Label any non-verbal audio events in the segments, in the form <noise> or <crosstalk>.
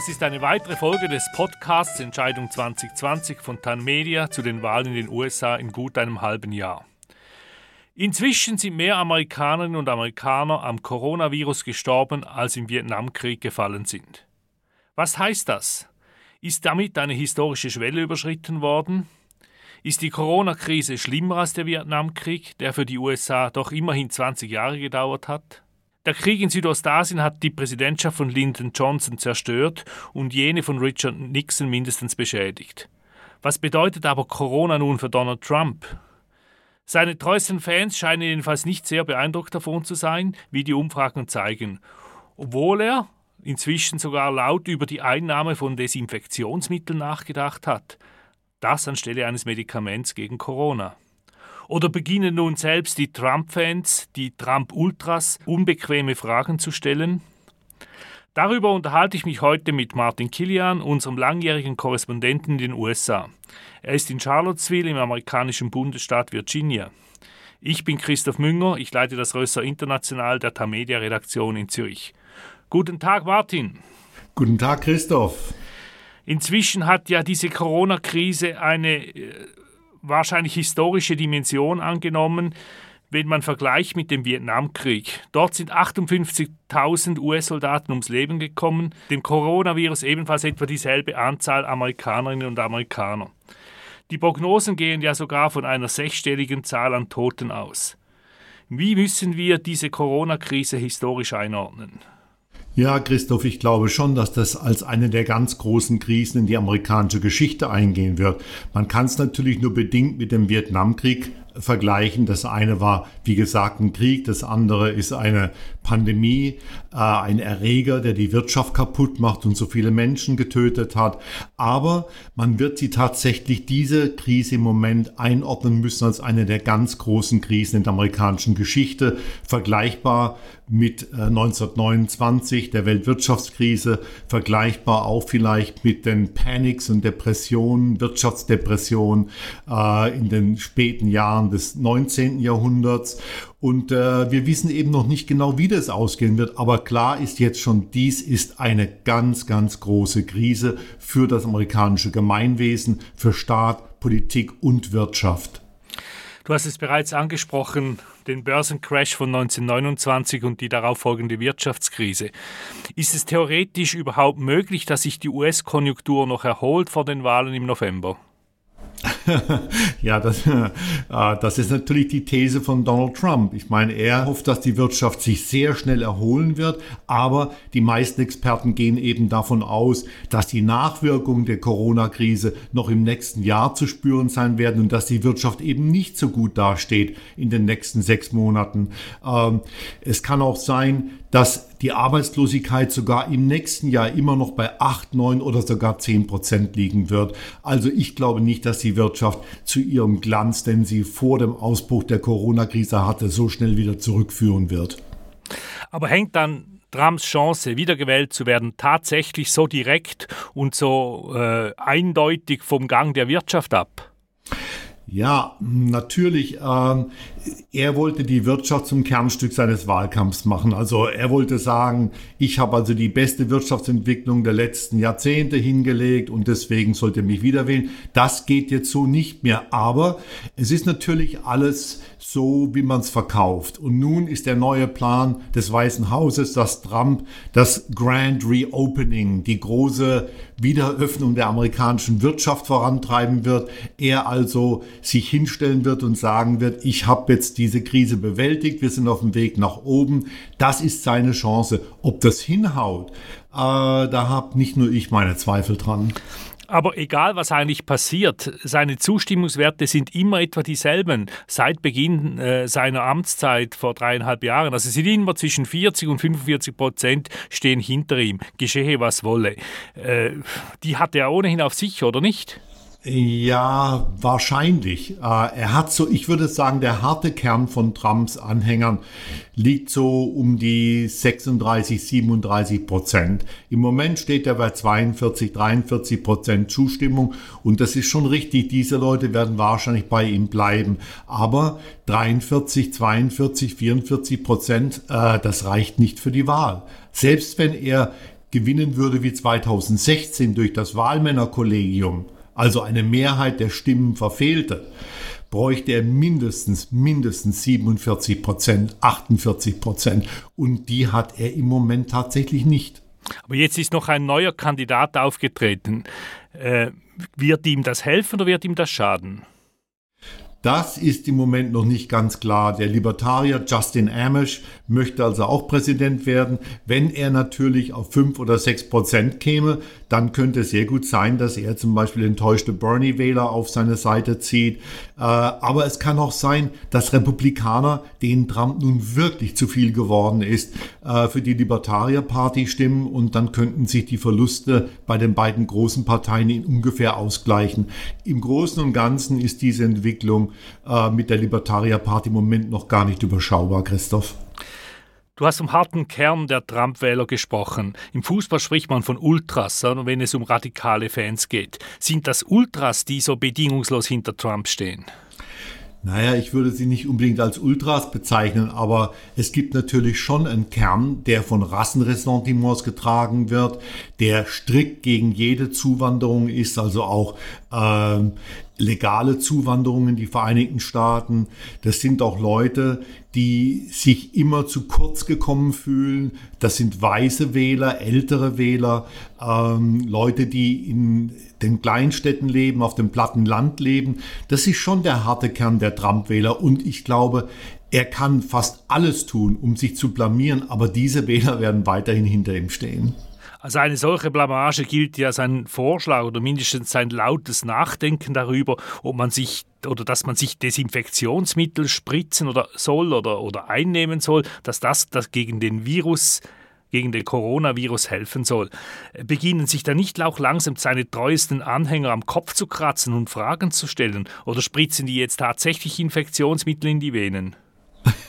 Das ist eine weitere Folge des Podcasts Entscheidung 2020 von TAN Media zu den Wahlen in den USA in gut einem halben Jahr. Inzwischen sind mehr Amerikanerinnen und Amerikaner am Coronavirus gestorben, als im Vietnamkrieg gefallen sind. Was heißt das? Ist damit eine historische Schwelle überschritten worden? Ist die Corona-Krise schlimmer als der Vietnamkrieg, der für die USA doch immerhin 20 Jahre gedauert hat? Der Krieg in Südostasien hat die Präsidentschaft von Lyndon Johnson zerstört und jene von Richard Nixon mindestens beschädigt. Was bedeutet aber Corona nun für Donald Trump? Seine treuesten Fans scheinen jedenfalls nicht sehr beeindruckt davon zu sein, wie die Umfragen zeigen, obwohl er inzwischen sogar laut über die Einnahme von Desinfektionsmitteln nachgedacht hat. Das anstelle eines Medikaments gegen Corona. Oder beginnen nun selbst die Trump-Fans, die Trump-Ultras, unbequeme Fragen zu stellen? Darüber unterhalte ich mich heute mit Martin Kilian, unserem langjährigen Korrespondenten in den USA. Er ist in Charlottesville im amerikanischen Bundesstaat Virginia. Ich bin Christoph Münger, ich leite das Rösser International der Tamedia Redaktion in Zürich. Guten Tag, Martin. Guten Tag, Christoph. Inzwischen hat ja diese Corona-Krise eine äh, wahrscheinlich historische Dimension angenommen, wenn man vergleicht mit dem Vietnamkrieg. Dort sind 58.000 US-Soldaten ums Leben gekommen, dem Coronavirus ebenfalls etwa dieselbe Anzahl Amerikanerinnen und Amerikaner. Die Prognosen gehen ja sogar von einer sechsstelligen Zahl an Toten aus. Wie müssen wir diese Corona-Krise historisch einordnen? Ja, Christoph, ich glaube schon, dass das als eine der ganz großen Krisen in die amerikanische Geschichte eingehen wird. Man kann es natürlich nur bedingt mit dem Vietnamkrieg vergleichen. Das eine war, wie gesagt, ein Krieg, das andere ist eine Pandemie, äh, ein Erreger, der die Wirtschaft kaputt macht und so viele Menschen getötet hat. Aber man wird sie tatsächlich diese Krise im Moment einordnen müssen als eine der ganz großen Krisen in der amerikanischen Geschichte, vergleichbar mit 1929, äh, der Weltwirtschaftskrise, vergleichbar auch vielleicht mit den Panics und Depressionen, Wirtschaftsdepressionen äh, in den späten Jahren des 19. Jahrhunderts. Und äh, wir wissen eben noch nicht genau, wie das ausgehen wird. Aber klar ist jetzt schon, dies ist eine ganz, ganz große Krise für das amerikanische Gemeinwesen, für Staat, Politik und Wirtschaft. Du hast es bereits angesprochen, den Börsencrash von 1929 und die darauf folgende Wirtschaftskrise. Ist es theoretisch überhaupt möglich, dass sich die US-Konjunktur noch erholt vor den Wahlen im November? <laughs> ja, das, äh, das ist natürlich die These von Donald Trump. Ich meine, er hofft, dass die Wirtschaft sich sehr schnell erholen wird, aber die meisten Experten gehen eben davon aus, dass die Nachwirkungen der Corona-Krise noch im nächsten Jahr zu spüren sein werden und dass die Wirtschaft eben nicht so gut dasteht in den nächsten sechs Monaten. Ähm, es kann auch sein, dass die Arbeitslosigkeit sogar im nächsten Jahr immer noch bei 8, 9 oder sogar 10 Prozent liegen wird. Also ich glaube nicht, dass die Wirtschaft zu ihrem Glanz, den sie vor dem Ausbruch der Corona-Krise hatte, so schnell wieder zurückführen wird. Aber hängt dann Trumps Chance, wiedergewählt zu werden, tatsächlich so direkt und so äh, eindeutig vom Gang der Wirtschaft ab? Ja, natürlich. Ähm, er wollte die Wirtschaft zum Kernstück seines Wahlkampfs machen. Also er wollte sagen, ich habe also die beste Wirtschaftsentwicklung der letzten Jahrzehnte hingelegt und deswegen sollte er mich wieder wählen. Das geht jetzt so nicht mehr. Aber es ist natürlich alles so, wie man es verkauft. Und nun ist der neue Plan des Weißen Hauses, dass Trump das Grand Reopening, die große Wiederöffnung der amerikanischen Wirtschaft vorantreiben wird. Er also sich hinstellen wird und sagen wird, ich habe jetzt diese Krise bewältigt, wir sind auf dem Weg nach oben. Das ist seine Chance. Ob das hinhaut, äh, da habe nicht nur ich meine Zweifel dran. Aber egal, was eigentlich passiert, seine Zustimmungswerte sind immer etwa dieselben seit Beginn äh, seiner Amtszeit vor dreieinhalb Jahren. Also sie sind immer zwischen 40 und 45 Prozent stehen hinter ihm, geschehe was wolle. Äh, die hat er ohnehin auf sich, oder nicht? Ja, wahrscheinlich. Äh, er hat so, ich würde sagen, der harte Kern von Trumps Anhängern liegt so um die 36, 37 Prozent. Im Moment steht er bei 42, 43 Prozent Zustimmung und das ist schon richtig. Diese Leute werden wahrscheinlich bei ihm bleiben. Aber 43, 42, 44 Prozent, äh, das reicht nicht für die Wahl. Selbst wenn er gewinnen würde wie 2016 durch das Wahlmännerkollegium, also eine Mehrheit der Stimmen verfehlte, bräuchte er mindestens, mindestens 47 Prozent, 48 Prozent. Und die hat er im Moment tatsächlich nicht. Aber jetzt ist noch ein neuer Kandidat aufgetreten. Äh, wird ihm das helfen oder wird ihm das schaden? Das ist im Moment noch nicht ganz klar. Der Libertarier Justin Amish möchte also auch Präsident werden. Wenn er natürlich auf fünf oder sechs Prozent käme, dann könnte es sehr gut sein, dass er zum Beispiel enttäuschte Bernie-Wähler auf seine Seite zieht. Äh, aber es kann auch sein, dass Republikaner, denen Trump nun wirklich zu viel geworden ist, äh, für die Libertarier-Party stimmen und dann könnten sich die Verluste bei den beiden großen Parteien in ungefähr ausgleichen. Im Großen und Ganzen ist diese Entwicklung äh, mit der Libertarier Party im Moment noch gar nicht überschaubar, Christoph. Du hast vom harten Kern der Trump-Wähler gesprochen. Im Fußball spricht man von Ultras, wenn es um radikale Fans geht. Sind das Ultras, die so bedingungslos hinter Trump stehen? Naja, ich würde sie nicht unbedingt als Ultras bezeichnen, aber es gibt natürlich schon einen Kern, der von Rassenressentiments getragen wird, der strikt gegen jede Zuwanderung ist, also auch ähm, legale Zuwanderung in die Vereinigten Staaten. Das sind auch Leute, die sich immer zu kurz gekommen fühlen. Das sind weiße Wähler, ältere Wähler, ähm, Leute, die in den Kleinstädten leben, auf dem platten Land leben. Das ist schon der harte Kern der Trump-Wähler. Und ich glaube, er kann fast alles tun, um sich zu blamieren, aber diese Wähler werden weiterhin hinter ihm stehen. Also eine solche Blamage gilt ja sein Vorschlag oder mindestens sein lautes Nachdenken darüber, ob man sich oder dass man sich Desinfektionsmittel spritzen oder soll oder, oder einnehmen soll, dass das, das gegen den Virus gegen den Coronavirus helfen soll. Beginnen sich da nicht auch langsam seine treuesten Anhänger am Kopf zu kratzen und Fragen zu stellen? Oder spritzen die jetzt tatsächlich Infektionsmittel in die Venen?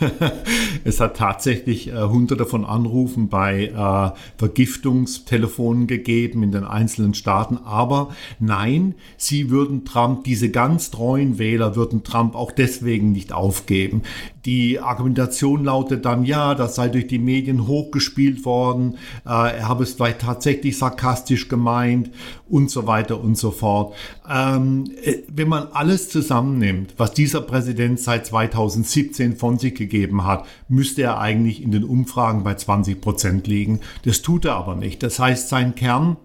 <laughs> es hat tatsächlich äh, hunderte von Anrufen bei äh, Vergiftungstelefonen gegeben in den einzelnen Staaten. Aber nein, sie würden Trump, diese ganz treuen Wähler würden Trump auch deswegen nicht aufgeben. Die Argumentation lautet dann, ja, das sei durch die Medien hochgespielt worden, äh, er habe es vielleicht tatsächlich sarkastisch gemeint und so weiter und so fort. Ähm, äh, wenn man alles zusammennimmt, was dieser Präsident seit 2017 von sich gegeben hat, müsste er eigentlich in den Umfragen bei 20 Prozent liegen. Das tut er aber nicht. Das heißt, sein Kern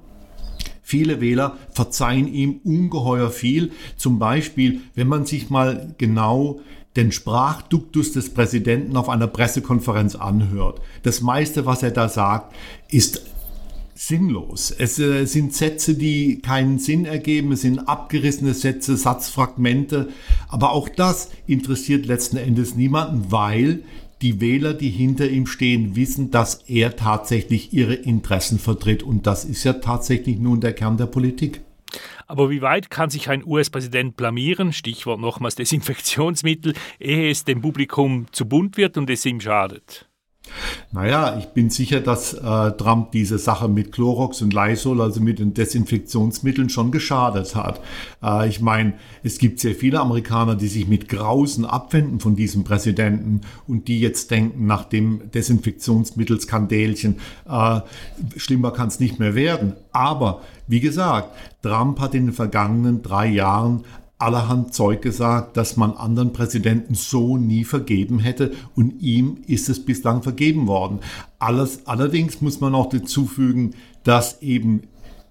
Viele Wähler verzeihen ihm ungeheuer viel. Zum Beispiel, wenn man sich mal genau den Sprachduktus des Präsidenten auf einer Pressekonferenz anhört. Das meiste, was er da sagt, ist sinnlos. Es äh, sind Sätze, die keinen Sinn ergeben, es sind abgerissene Sätze, Satzfragmente, aber auch das interessiert letzten Endes niemanden, weil die Wähler, die hinter ihm stehen, wissen, dass er tatsächlich ihre Interessen vertritt und das ist ja tatsächlich nun der Kern der Politik. Aber wie weit kann sich ein US-Präsident blamieren, Stichwort nochmals Desinfektionsmittel, ehe es dem Publikum zu bunt wird und es ihm schadet? Naja, ich bin sicher, dass äh, Trump diese Sache mit Chlorox und Lysol, also mit den Desinfektionsmitteln, schon geschadet hat. Äh, ich meine, es gibt sehr viele Amerikaner, die sich mit Grausen abwenden von diesem Präsidenten und die jetzt denken, nach dem Desinfektionsmittelskandälchen, äh, schlimmer kann es nicht mehr werden. Aber wie gesagt, Trump hat in den vergangenen drei Jahren allerhand Zeug gesagt, das man anderen Präsidenten so nie vergeben hätte und ihm ist es bislang vergeben worden. Alles, allerdings muss man auch dazufügen, dass eben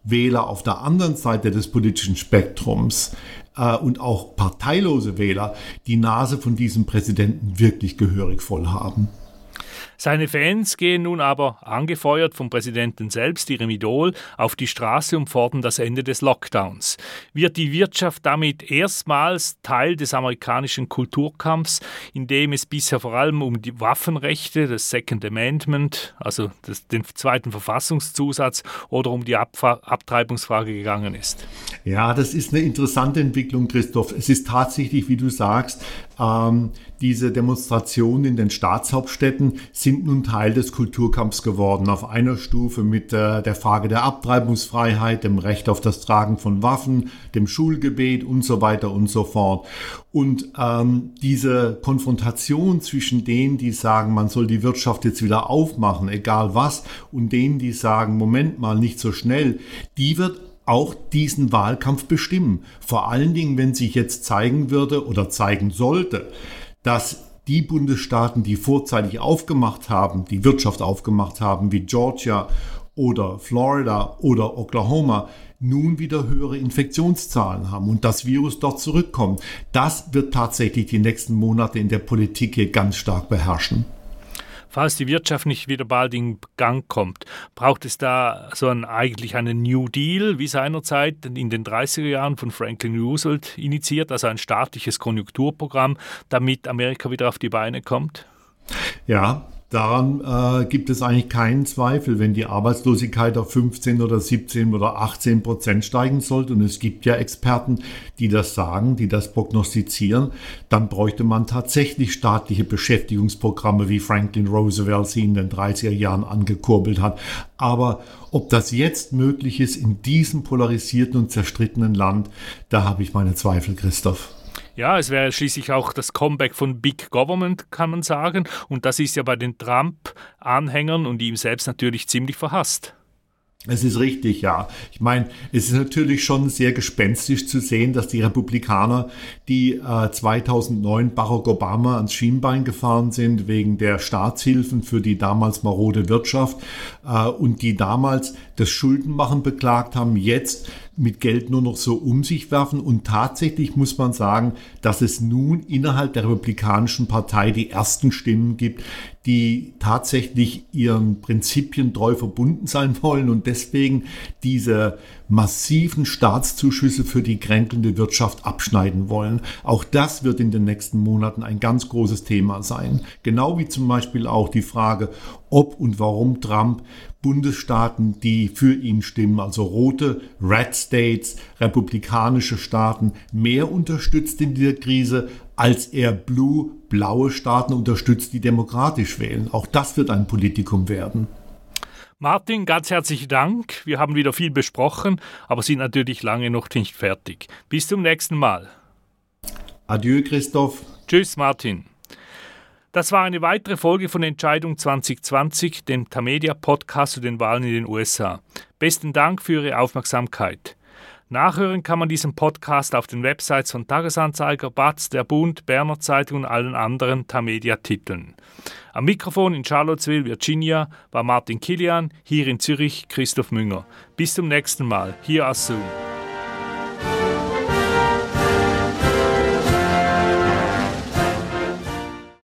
Wähler auf der anderen Seite des politischen Spektrums äh, und auch parteilose Wähler die Nase von diesem Präsidenten wirklich gehörig voll haben. Seine Fans gehen nun aber, angefeuert vom Präsidenten selbst, ihrem Idol, auf die Straße und fordern das Ende des Lockdowns. Wird die Wirtschaft damit erstmals Teil des amerikanischen Kulturkampfs, in dem es bisher vor allem um die Waffenrechte, das Second Amendment, also das, den zweiten Verfassungszusatz oder um die Ab Abtreibungsfrage gegangen ist? Ja, das ist eine interessante Entwicklung, Christoph. Es ist tatsächlich, wie du sagst, ähm, diese Demonstrationen in den Staatshauptstädten sind nun Teil des Kulturkampfs geworden. Auf einer Stufe mit äh, der Frage der Abtreibungsfreiheit, dem Recht auf das Tragen von Waffen, dem Schulgebet und so weiter und so fort. Und ähm, diese Konfrontation zwischen denen, die sagen, man soll die Wirtschaft jetzt wieder aufmachen, egal was, und denen, die sagen, Moment mal, nicht so schnell, die wird auch diesen Wahlkampf bestimmen. Vor allen Dingen, wenn sich jetzt zeigen würde oder zeigen sollte, dass die Bundesstaaten, die vorzeitig aufgemacht haben, die Wirtschaft aufgemacht haben, wie Georgia oder Florida oder Oklahoma, nun wieder höhere Infektionszahlen haben und das Virus dort zurückkommt. Das wird tatsächlich die nächsten Monate in der Politik hier ganz stark beherrschen falls die Wirtschaft nicht wieder bald in Gang kommt, braucht es da so ein, eigentlich einen New Deal, wie seinerzeit in den 30er Jahren von Franklin Roosevelt initiiert, also ein staatliches Konjunkturprogramm, damit Amerika wieder auf die Beine kommt? Ja, Daran äh, gibt es eigentlich keinen Zweifel, wenn die Arbeitslosigkeit auf 15 oder 17 oder 18 Prozent steigen sollte, und es gibt ja Experten, die das sagen, die das prognostizieren, dann bräuchte man tatsächlich staatliche Beschäftigungsprogramme, wie Franklin Roosevelt sie in den 30er Jahren angekurbelt hat. Aber ob das jetzt möglich ist in diesem polarisierten und zerstrittenen Land, da habe ich meine Zweifel, Christoph. Ja, es wäre schließlich auch das Comeback von Big Government, kann man sagen. Und das ist ja bei den Trump-Anhängern und ihm selbst natürlich ziemlich verhasst. Es ist richtig, ja. Ich meine, es ist natürlich schon sehr gespenstisch zu sehen, dass die Republikaner, die äh, 2009 Barack Obama ans Schienbein gefahren sind wegen der Staatshilfen für die damals marode Wirtschaft äh, und die damals das Schuldenmachen beklagt haben, jetzt mit Geld nur noch so um sich werfen. Und tatsächlich muss man sagen, dass es nun innerhalb der Republikanischen Partei die ersten Stimmen gibt, die tatsächlich ihren Prinzipien treu verbunden sein wollen und deswegen diese massiven Staatszuschüsse für die kränkelnde Wirtschaft abschneiden wollen. Auch das wird in den nächsten Monaten ein ganz großes Thema sein. Genau wie zum Beispiel auch die Frage, ob und warum Trump Bundesstaaten, die für ihn stimmen, also rote Red States, republikanische Staaten, mehr unterstützt in dieser Krise, als er blue, blaue Staaten unterstützt, die demokratisch wählen. Auch das wird ein Politikum werden. Martin, ganz herzlichen Dank. Wir haben wieder viel besprochen, aber sind natürlich lange noch nicht fertig. Bis zum nächsten Mal. Adieu, Christoph. Tschüss, Martin. Das war eine weitere Folge von Entscheidung 2020, dem Tamedia Podcast zu den Wahlen in den USA. Besten Dank für Ihre Aufmerksamkeit. Nachhören kann man diesen Podcast auf den Websites von Tagesanzeiger, BATZ, der Bund, Berner Zeitung und allen anderen Tamedia-Titeln. Am Mikrofon in Charlottesville, Virginia, war Martin Kilian, hier in Zürich Christoph Münger. Bis zum nächsten Mal, hier aus Zoom.